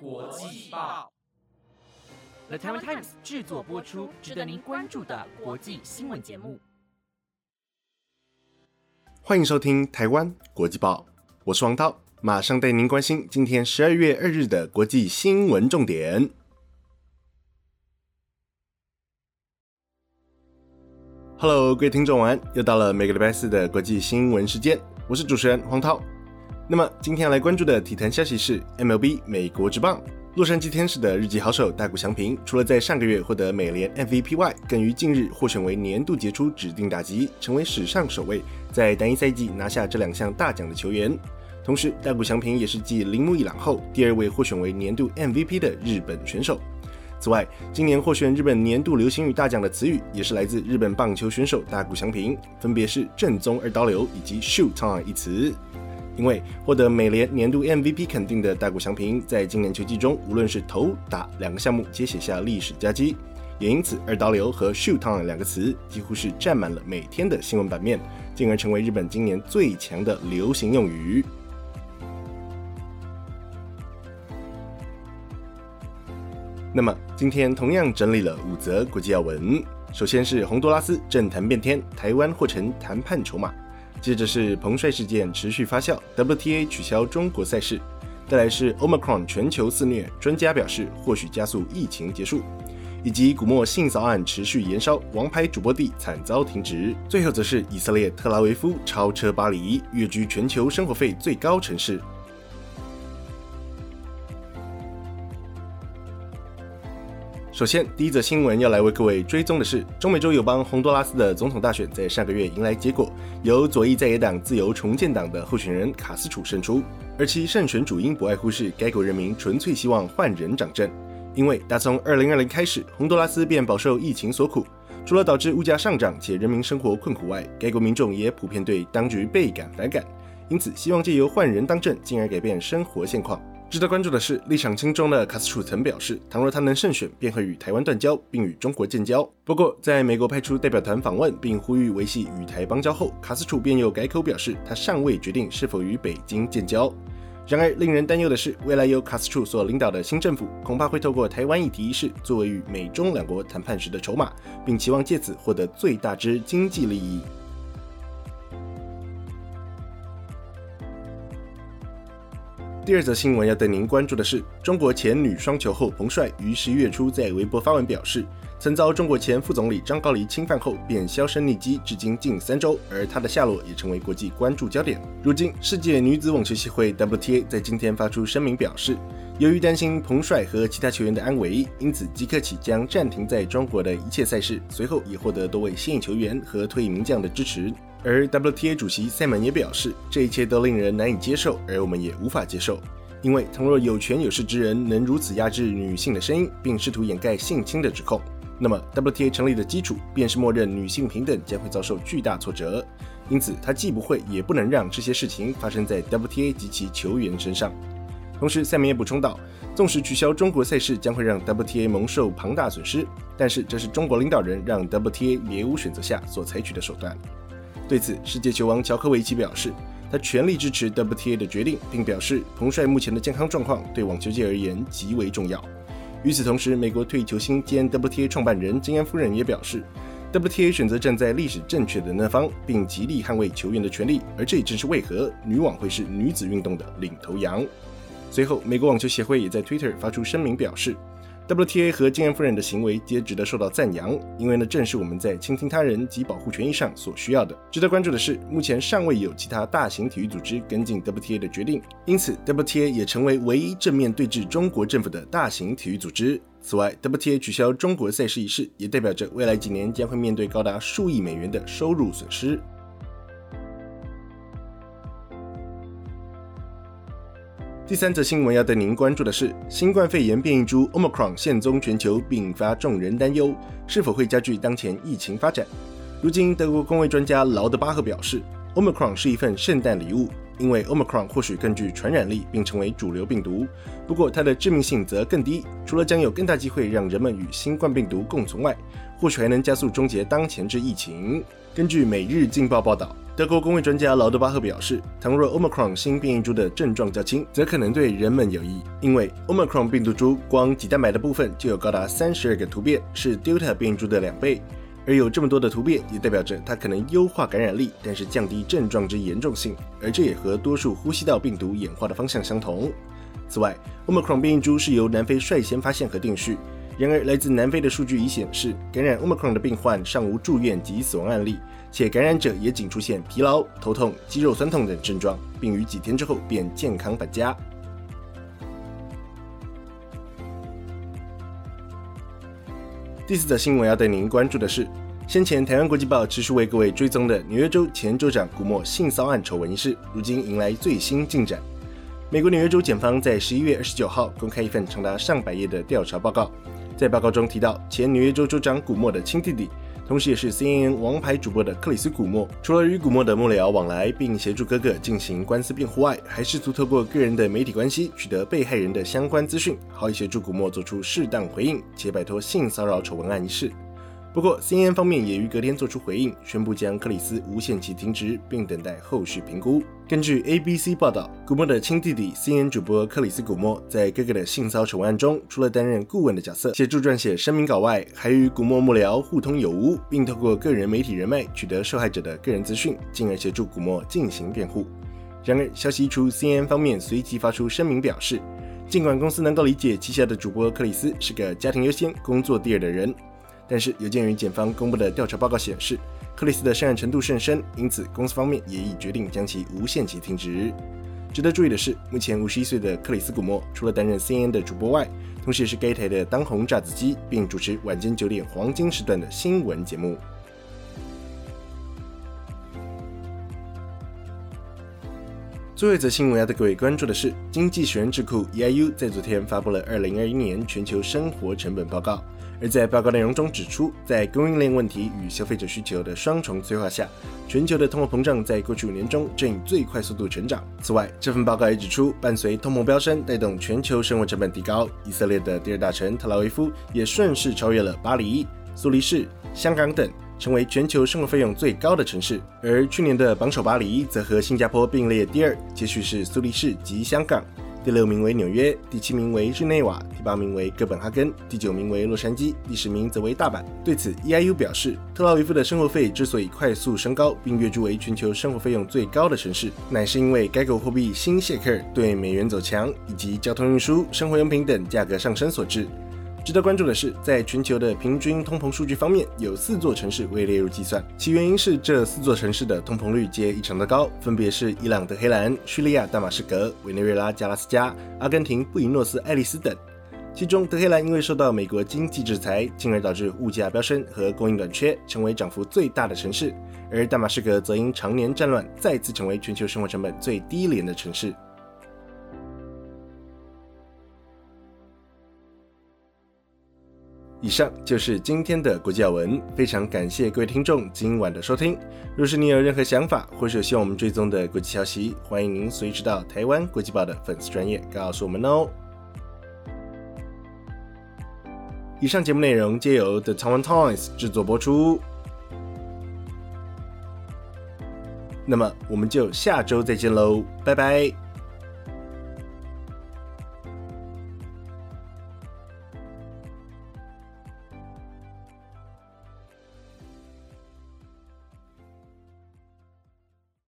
国际报，The Taiwan Times 制作播出，值得您关注的国际新闻节目。欢迎收听台湾国际报，我是王涛，马上带您关心今天十二月二日的国际新闻重点。Hello，各位听众晚安，又到了每个礼拜四的国际新闻时间，我是主持人黄涛。那么今天要来关注的体坛消息是 MLB 美国职棒洛杉矶天使的日籍好手大谷翔平，除了在上个月获得美联 MVP 外，更于近日获选为年度杰出指定打击，成为史上首位在单一赛季拿下这两项大奖的球员。同时，大谷翔平也是继铃木一朗后第二位获选为年度 MVP 的日本选手。此外，今年获选日本年度流行语大奖的词语也是来自日本棒球选手大谷翔平，分别是“正宗二刀流”以及 “shoot on” 一词。因为获得美联年度 MVP 肯定的大谷翔平，在今年球季中，无论是投打两个项目皆写下历史佳绩，也因此二刀流和 shoot on 两个词几乎是占满了每天的新闻版面，进而成为日本今年最强的流行用语。那么今天同样整理了五则国际要闻，首先是洪都拉斯政坛变天，台湾或成谈判筹码。接着是彭帅事件持续发酵，WTA 取消中国赛事，再来是 Omicron 全球肆虐，专家表示或许加速疫情结束，以及古莫性骚案持续延烧，王牌主播地惨遭停职，最后则是以色列特拉维夫超车巴黎，跃居全球生活费最高城市。首先，第一则新闻要来为各位追踪的是，中美洲友邦洪都拉斯的总统大选在上个月迎来结果，由左翼在野党自由重建党的候选人卡斯楚胜出，而其胜选主因不外乎是该国人民纯粹希望换人掌政。因为打从2020开始，洪都拉斯便饱受疫情所苦，除了导致物价上涨且人民生活困苦外，该国民众也普遍对当局倍感反感，因此希望借由换人当政，进而改变生活现况。值得关注的是，立场轻中的卡斯楚曾表示，倘若他能胜选，便会与台湾断交，并与中国建交。不过，在美国派出代表团访问并呼吁维系与台邦交后，卡斯楚便又改口表示，他尚未决定是否与北京建交。然而，令人担忧的是，未来由卡斯楚所领导的新政府，恐怕会透过台湾议题一事作为与美中两国谈判时的筹码，并期望借此获得最大之经济利益。第二则新闻要带您关注的是，中国前女双球后彭帅于十一月初在微博发文表示，曾遭中国前副总理张高丽侵犯后便销声匿迹，至今近三周，而他的下落也成为国际关注焦点。如今，世界女子网球协会 WTA 在今天发出声明表示，由于担心彭帅和其他球员的安危，因此即刻起将暂停在中国的一切赛事。随后也获得多位现役球员和退役名将的支持。而 WTA 主席塞门也表示，这一切都令人难以接受，而我们也无法接受，因为倘若有权有势之人能如此压制女性的声音，并试图掩盖性侵的指控，那么 WTA 成立的基础便是默认女性平等将会遭受巨大挫折。因此，他既不会也不能让这些事情发生在 WTA 及其球员身上。同时，塞门也补充道，纵使取消中国赛事将会让 WTA 蒙受庞大损失，但是这是中国领导人让 WTA 别无选择下所采取的手段。对此，世界球王乔科维奇表示，他全力支持 WTA 的决定，并表示彭帅目前的健康状况对网球界而言极为重要。与此同时，美国退役球星兼 WTA 创办人金安夫人也表示，WTA 选择站在历史正确的那方，并极力捍卫球员的权利，而这也正是为何女网会是女子运动的领头羊。随后，美国网球协会也在 Twitter 发出声明表示。WTA 和金安夫人的行为皆值得受到赞扬，因为呢，正是我们在倾听他人及保护权益上所需要的。值得关注的是，目前尚未有其他大型体育组织跟进 WTA 的决定，因此 WTA 也成为唯一正面对峙中国政府的大型体育组织。此外，WTA 取消中国赛事一事，也代表着未来几年将会面对高达数亿美元的收入损失。第三则新闻要带您关注的是，新冠肺炎变异株 Omicron 现踪全球，并引发众人担忧，是否会加剧当前疫情发展？如今，德国工位专家劳德巴赫表示，Omicron 是一份圣诞礼物，因为 Omicron 或许更具传染力，并成为主流病毒。不过它的致命性则更低，除了将有更大机会让人们与新冠病毒共存外，或许还能加速终结当前之疫情。根据《每日镜报》报道，德国公卫专家劳德巴赫表示，倘若 Omicron 新变异株的症状较轻，则可能对人们有益，因为 Omicron 病毒株光肌蛋白的部分就有高达三十二个突变，是 Delta 变异株的两倍。而有这么多的突变，也代表着它可能优化感染力，但是降低症状之严重性，而这也和多数呼吸道病毒演化的方向相同。此外，Omicron 变异株是由南非率先发现和定序。然而，来自南非的数据已显示，感染 Omicron 的病患尚无住院及死亡案例，且感染者也仅出现疲劳、头痛、肌肉酸痛等症状，并于几天之后便健康返家。第四则新闻要带您关注的是，先前台湾国际报持续为各位追踪的纽约州前州长古莫性骚案丑闻一事，如今迎来最新进展。美国纽约州检方在十一月二十九号公开一份长达上百页的调查报告，在报告中提到，前纽约州州长古莫的亲弟弟。同时，也是 CNN 王牌主播的克里斯·古默，除了与古默的幕僚往来，并协助哥哥进行官司辩护外，还试图透过个人的媒体关系取得被害人的相关资讯，好以协助古默做出适当回应，且摆脱性骚扰丑闻案一事。不过，CNN 方面也于隔天做出回应，宣布将克里斯无限期停职，并等待后续评估。根据 ABC 报道，古默的亲弟弟，CN 主播克里斯·古默在哥哥的性骚丑案中，除了担任顾问的角色，协助撰写声明稿外，还与古默幕僚互通有无，并透过个人媒体人脉取得受害者的个人资讯，进而协助古默进行辩护。然而，消息一出，CNN 方面随即发出声明表示，尽管公司能够理解旗下的主播克里斯是个家庭优先、工作第二的人。但是，有鉴于检方公布的调查报告显示，克里斯的涉案程度甚深，因此公司方面也已决定将其无限期停职。值得注意的是，目前五十一岁的克里斯·古默，除了担任 CNN 的主播外，同时也是 Gay 台的当红炸子鸡，并主持晚间九点黄金时段的新闻节目。最后一则新闻要带各位关注的是，经济学人智库 EIU 在昨天发布了二零二一年全球生活成本报告。而在报告内容中指出，在供应链问题与消费者需求的双重催化下，全球的通货膨胀在过去五年中正以最快速度成长。此外，这份报告也指出，伴随通膨飙升带动全球生活成本提高，以色列的第二大城特拉维夫也顺势超越了巴黎、苏黎世、香港等，成为全球生活费用最高的城市。而去年的榜首巴黎则和新加坡并列第二，接续是苏黎世及香港。第六名为纽约，第七名为日内瓦，第八名为哥本哈根，第九名为洛杉矶，第十名则为大阪。对此，EIU 表示，特拉维夫的生活费之所以快速升高，并跃居为全球生活费用最高的城市，乃是因为该国货币新谢克尔对美元走强，以及交通运输、生活用品等价格上升所致。值得关注的是，在全球的平均通膨数据方面，有四座城市未列入计算，其原因是这四座城市的通膨率皆异常的高，分别是伊朗德黑兰、叙利亚大马士革、委内瑞拉加拉斯加、阿根廷布宜诺斯艾利斯等。其中，德黑兰因为受到美国经济制裁，进而导致物价飙升和供应短缺，成为涨幅最大的城市；而大马士革则因常年战乱，再次成为全球生活成本最低廉的城市。以上就是今天的国际要闻，非常感谢各位听众今晚的收听。若是你有任何想法，或是有希望我们追踪的国际消息，欢迎您随时到台湾国际报的粉丝专业告诉我们哦。以上节目内容皆由 The Taiwan Times 制作播出。那么我们就下周再见喽，拜拜。